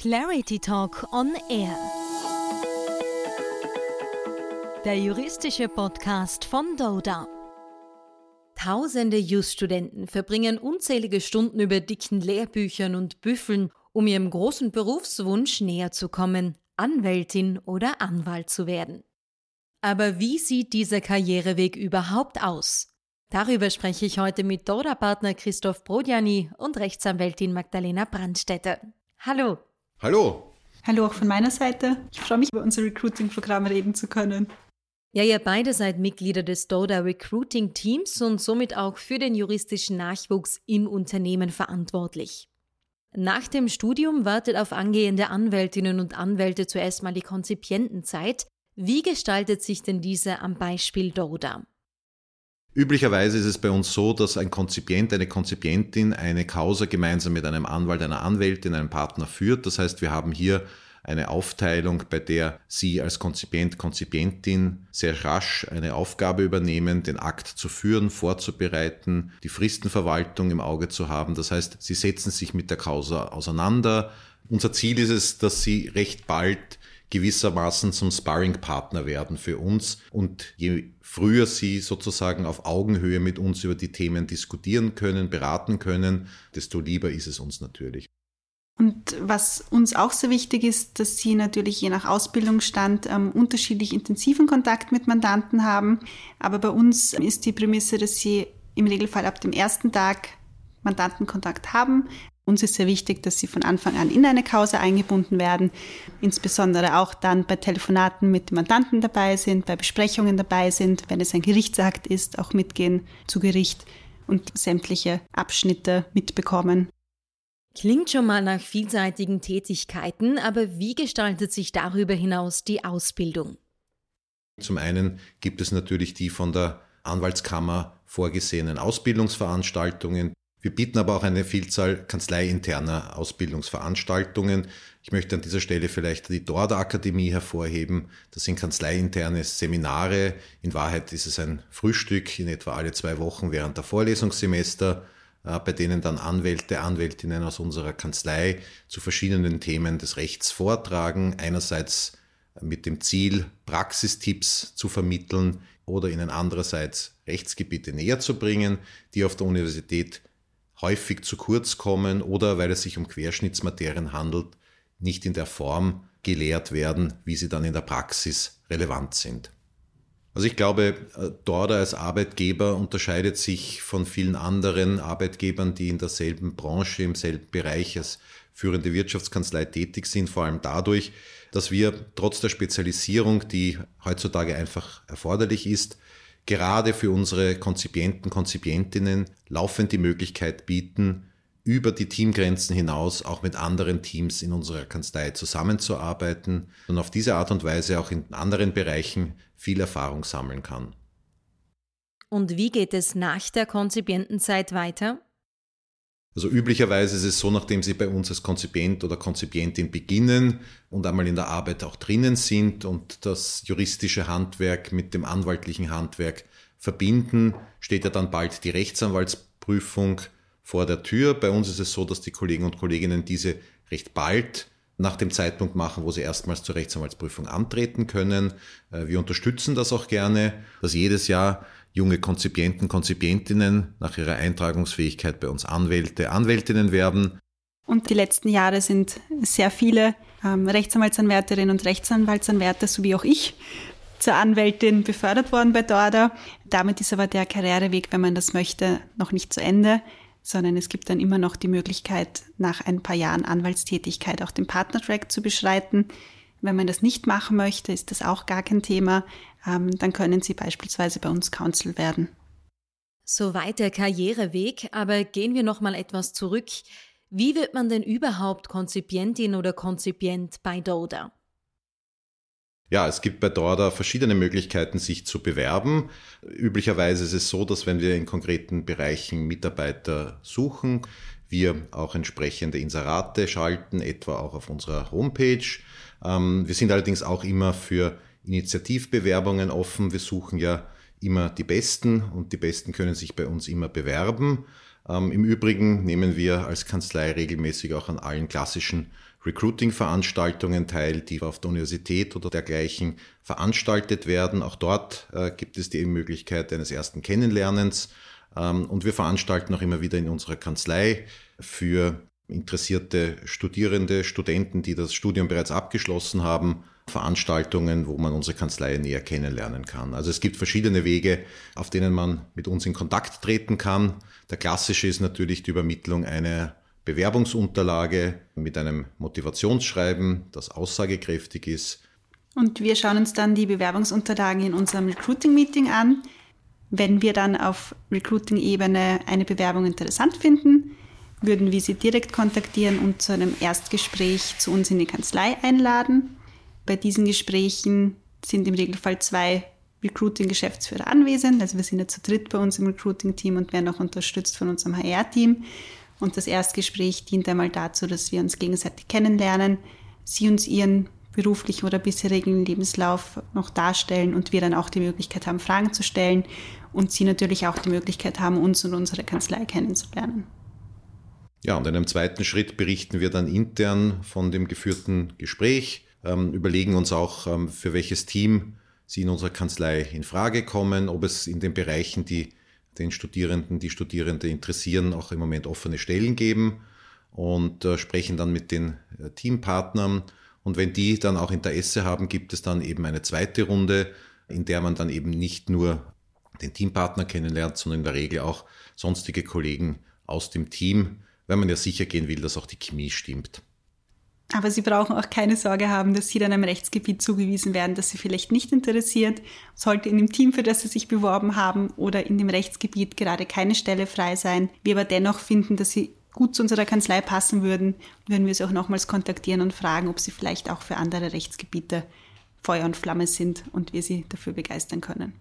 Clarity Talk on Air. Der juristische Podcast von Doda. Tausende Just-Studenten verbringen unzählige Stunden über dicken Lehrbüchern und Büffeln, um ihrem großen Berufswunsch näher zu kommen, Anwältin oder Anwalt zu werden. Aber wie sieht dieser Karriereweg überhaupt aus? Darüber spreche ich heute mit Doda-Partner Christoph Brodjani und Rechtsanwältin Magdalena Brandstätter. Hallo. Hallo. Hallo auch von meiner Seite. Ich freue mich, über unser Recruiting-Programm reden zu können. Ja, ihr beide seid Mitglieder des Doda Recruiting Teams und somit auch für den juristischen Nachwuchs im Unternehmen verantwortlich. Nach dem Studium wartet auf angehende Anwältinnen und Anwälte zuerst mal die Konzipientenzeit. Wie gestaltet sich denn diese am Beispiel Doda? Üblicherweise ist es bei uns so, dass ein Konzipient, eine Konzipientin eine Causa gemeinsam mit einem Anwalt, einer Anwältin, einem Partner führt. Das heißt, wir haben hier eine Aufteilung, bei der Sie als Konzipient, Konzipientin sehr rasch eine Aufgabe übernehmen, den Akt zu führen, vorzubereiten, die Fristenverwaltung im Auge zu haben. Das heißt, Sie setzen sich mit der Causa auseinander. Unser Ziel ist es, dass Sie recht bald gewissermaßen zum Sparringpartner werden für uns. Und je früher sie sozusagen auf Augenhöhe mit uns über die Themen diskutieren können, beraten können, desto lieber ist es uns natürlich. Und was uns auch sehr wichtig ist, dass Sie natürlich je nach Ausbildungsstand ähm, unterschiedlich intensiven Kontakt mit Mandanten haben. Aber bei uns ist die Prämisse, dass Sie im Regelfall ab dem ersten Tag Mandantenkontakt haben, uns ist sehr wichtig, dass sie von Anfang an in eine Causa eingebunden werden, insbesondere auch dann bei Telefonaten mit dem Mandanten dabei sind, bei Besprechungen dabei sind, wenn es ein Gerichtsakt ist, auch mitgehen zu Gericht und sämtliche Abschnitte mitbekommen. Klingt schon mal nach vielseitigen Tätigkeiten, aber wie gestaltet sich darüber hinaus die Ausbildung? Zum einen gibt es natürlich die von der Anwaltskammer vorgesehenen Ausbildungsveranstaltungen, wir bieten aber auch eine Vielzahl kanzleiinterner Ausbildungsveranstaltungen. Ich möchte an dieser Stelle vielleicht die Dorda Akademie hervorheben. Das sind kanzleiinterne Seminare. In Wahrheit ist es ein Frühstück in etwa alle zwei Wochen während der Vorlesungssemester, äh, bei denen dann Anwälte, Anwältinnen aus unserer Kanzlei zu verschiedenen Themen des Rechts vortragen. Einerseits mit dem Ziel, Praxistipps zu vermitteln oder ihnen andererseits Rechtsgebiete näher zu bringen, die auf der Universität häufig zu kurz kommen oder weil es sich um Querschnittsmaterien handelt, nicht in der Form gelehrt werden, wie sie dann in der Praxis relevant sind. Also ich glaube, Dorda als Arbeitgeber unterscheidet sich von vielen anderen Arbeitgebern, die in derselben Branche, im selben Bereich als führende Wirtschaftskanzlei tätig sind, vor allem dadurch, dass wir trotz der Spezialisierung, die heutzutage einfach erforderlich ist, gerade für unsere Konzipienten, Konzipientinnen laufend die Möglichkeit bieten, über die Teamgrenzen hinaus auch mit anderen Teams in unserer Kanzlei zusammenzuarbeiten und auf diese Art und Weise auch in anderen Bereichen viel Erfahrung sammeln kann. Und wie geht es nach der Konzipientenzeit weiter? Also üblicherweise ist es so, nachdem Sie bei uns als Konzipient oder Konzipientin beginnen und einmal in der Arbeit auch drinnen sind und das juristische Handwerk mit dem anwaltlichen Handwerk verbinden, steht ja dann bald die Rechtsanwaltsprüfung vor der Tür. Bei uns ist es so, dass die Kollegen und Kolleginnen diese recht bald nach dem Zeitpunkt machen, wo sie erstmals zur Rechtsanwaltsprüfung antreten können. Äh, wir unterstützen das auch gerne, dass jedes Jahr junge Konzipienten, Konzipientinnen nach ihrer Eintragungsfähigkeit bei uns Anwälte, Anwältinnen werden. Und die letzten Jahre sind sehr viele ähm, Rechtsanwaltsanwärterinnen und Rechtsanwaltsanwärter, sowie auch ich, zur Anwältin befördert worden bei Dorda. Damit ist aber der Karriereweg, wenn man das möchte, noch nicht zu Ende, sondern es gibt dann immer noch die Möglichkeit, nach ein paar Jahren Anwaltstätigkeit auch den Partnertrack zu beschreiten. Wenn man das nicht machen möchte, ist das auch gar kein Thema. Ähm, dann können Sie beispielsweise bei uns Counsel werden. Soweit der Karriereweg, aber gehen wir noch mal etwas zurück. Wie wird man denn überhaupt Konzipientin oder Konzipient bei Doda? Ja, es gibt bei Dorda verschiedene Möglichkeiten, sich zu bewerben. Üblicherweise ist es so, dass wenn wir in konkreten Bereichen Mitarbeiter suchen, wir auch entsprechende Inserate schalten, etwa auch auf unserer Homepage. Ähm, wir sind allerdings auch immer für Initiativbewerbungen offen. Wir suchen ja immer die Besten und die Besten können sich bei uns immer bewerben. Ähm, Im Übrigen nehmen wir als Kanzlei regelmäßig auch an allen klassischen Recruiting-Veranstaltungen teil, die auf der Universität oder dergleichen veranstaltet werden. Auch dort äh, gibt es die Möglichkeit eines ersten Kennenlernens. Ähm, und wir veranstalten auch immer wieder in unserer Kanzlei für interessierte Studierende, Studenten, die das Studium bereits abgeschlossen haben, Veranstaltungen, wo man unsere Kanzlei näher kennenlernen kann. Also es gibt verschiedene Wege, auf denen man mit uns in Kontakt treten kann. Der klassische ist natürlich die Übermittlung einer Bewerbungsunterlage mit einem Motivationsschreiben, das aussagekräftig ist. Und wir schauen uns dann die Bewerbungsunterlagen in unserem Recruiting-Meeting an. Wenn wir dann auf Recruiting-Ebene eine Bewerbung interessant finden, würden wir sie direkt kontaktieren und zu einem Erstgespräch zu uns in die Kanzlei einladen. Bei diesen Gesprächen sind im Regelfall zwei Recruiting-Geschäftsführer anwesend. Also wir sind ja zu dritt bei uns im Recruiting-Team und werden auch unterstützt von unserem HR-Team. Und das Erstgespräch dient einmal dazu, dass wir uns gegenseitig kennenlernen, sie uns ihren beruflichen oder bisherigen Lebenslauf noch darstellen und wir dann auch die Möglichkeit haben, Fragen zu stellen und sie natürlich auch die Möglichkeit haben, uns und unsere Kanzlei kennenzulernen. Ja, und in einem zweiten Schritt berichten wir dann intern von dem geführten Gespräch, ähm, überlegen uns auch, ähm, für welches Team sie in unserer Kanzlei in Frage kommen, ob es in den Bereichen, die den Studierenden, die Studierende interessieren, auch im Moment offene Stellen geben und äh, sprechen dann mit den äh, Teampartnern. Und wenn die dann auch Interesse haben, gibt es dann eben eine zweite Runde, in der man dann eben nicht nur den Teampartner kennenlernt, sondern in der Regel auch sonstige Kollegen aus dem Team, weil man ja sicher gehen will, dass auch die Chemie stimmt. Aber Sie brauchen auch keine Sorge haben, dass Sie dann einem Rechtsgebiet zugewiesen werden, das Sie vielleicht nicht interessiert. Sollte in dem Team, für das Sie sich beworben haben oder in dem Rechtsgebiet gerade keine Stelle frei sein, wir aber dennoch finden, dass Sie gut zu unserer Kanzlei passen würden, würden wir Sie auch nochmals kontaktieren und fragen, ob Sie vielleicht auch für andere Rechtsgebiete Feuer und Flamme sind und wir Sie dafür begeistern können.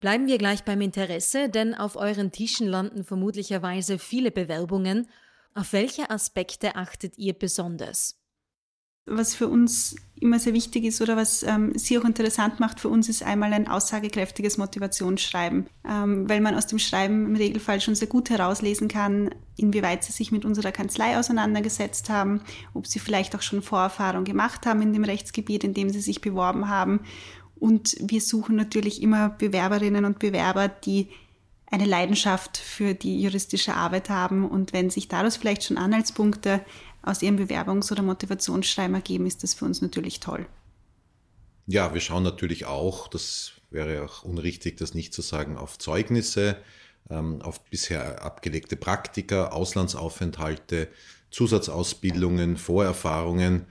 Bleiben wir gleich beim Interesse, denn auf euren Tischen landen vermutlicherweise viele Bewerbungen. Auf welche Aspekte achtet ihr besonders? Was für uns immer sehr wichtig ist oder was ähm, Sie auch interessant macht für uns, ist einmal ein aussagekräftiges Motivationsschreiben, ähm, weil man aus dem Schreiben im Regelfall schon sehr gut herauslesen kann, inwieweit Sie sich mit unserer Kanzlei auseinandergesetzt haben, ob Sie vielleicht auch schon Vorerfahrung gemacht haben in dem Rechtsgebiet, in dem Sie sich beworben haben und wir suchen natürlich immer Bewerberinnen und Bewerber, die eine Leidenschaft für die juristische Arbeit haben. Und wenn sich daraus vielleicht schon Anhaltspunkte aus ihrem Bewerbungs- oder Motivationsschreiben ergeben, ist das für uns natürlich toll. Ja, wir schauen natürlich auch, das wäre auch unrichtig, das nicht zu sagen, auf Zeugnisse, ähm, auf bisher abgelegte Praktika, Auslandsaufenthalte, Zusatzausbildungen, Vorerfahrungen.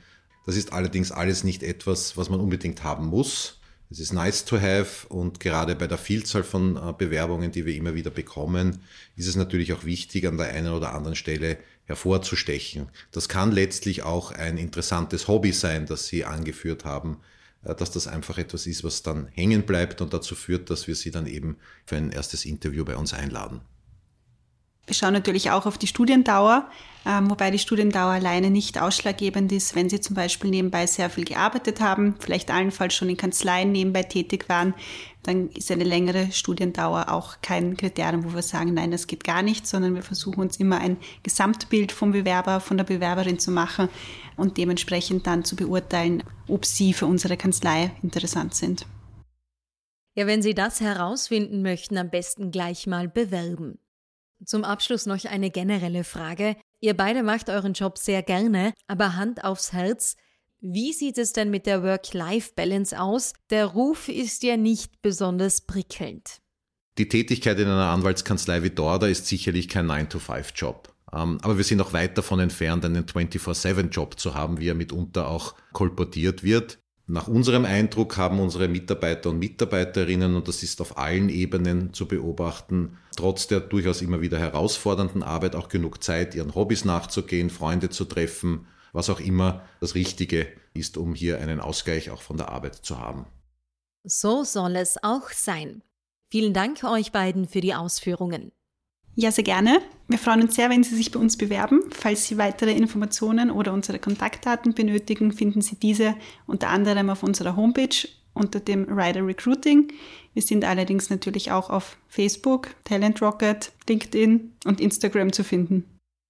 Das ist allerdings alles nicht etwas, was man unbedingt haben muss. Es ist nice to have und gerade bei der Vielzahl von äh, Bewerbungen, die wir immer wieder bekommen, ist es natürlich auch wichtig, an der einen oder anderen Stelle hervorzustechen. Das kann letztlich auch ein interessantes Hobby sein, das Sie angeführt haben, äh, dass das einfach etwas ist, was dann hängen bleibt und dazu führt, dass wir Sie dann eben für ein erstes Interview bei uns einladen. Wir schauen natürlich auch auf die Studiendauer, ähm, wobei die Studiendauer alleine nicht ausschlaggebend ist, wenn Sie zum Beispiel nebenbei sehr viel gearbeitet haben, vielleicht allenfalls schon in Kanzleien nebenbei tätig waren, dann ist eine längere Studiendauer auch kein Kriterium, wo wir sagen, nein, das geht gar nicht, sondern wir versuchen uns immer ein Gesamtbild vom Bewerber, von der Bewerberin zu machen und dementsprechend dann zu beurteilen, ob sie für unsere Kanzlei interessant sind. Ja, wenn Sie das herausfinden möchten, am besten gleich mal bewerben. Zum Abschluss noch eine generelle Frage. Ihr beide macht euren Job sehr gerne, aber Hand aufs Herz, wie sieht es denn mit der Work-Life-Balance aus? Der Ruf ist ja nicht besonders prickelnd. Die Tätigkeit in einer Anwaltskanzlei wie Dorda ist sicherlich kein 9-to-5-Job. Ähm, aber wir sind auch weit davon entfernt, einen 24-7-Job zu haben, wie er mitunter auch kolportiert wird. Nach unserem Eindruck haben unsere Mitarbeiter und Mitarbeiterinnen, und das ist auf allen Ebenen zu beobachten, trotz der durchaus immer wieder herausfordernden Arbeit auch genug Zeit, ihren Hobbys nachzugehen, Freunde zu treffen, was auch immer das Richtige ist, um hier einen Ausgleich auch von der Arbeit zu haben. So soll es auch sein. Vielen Dank euch beiden für die Ausführungen. Ja, sehr gerne. Wir freuen uns sehr, wenn Sie sich bei uns bewerben. Falls Sie weitere Informationen oder unsere Kontaktdaten benötigen, finden Sie diese unter anderem auf unserer Homepage unter dem Rider Recruiting. Wir sind allerdings natürlich auch auf Facebook, Talent Rocket, LinkedIn und Instagram zu finden.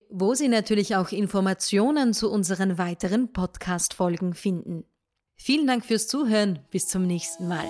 wo Sie natürlich auch Informationen zu unseren weiteren Podcast-Folgen finden. Vielen Dank fürs Zuhören. Bis zum nächsten Mal.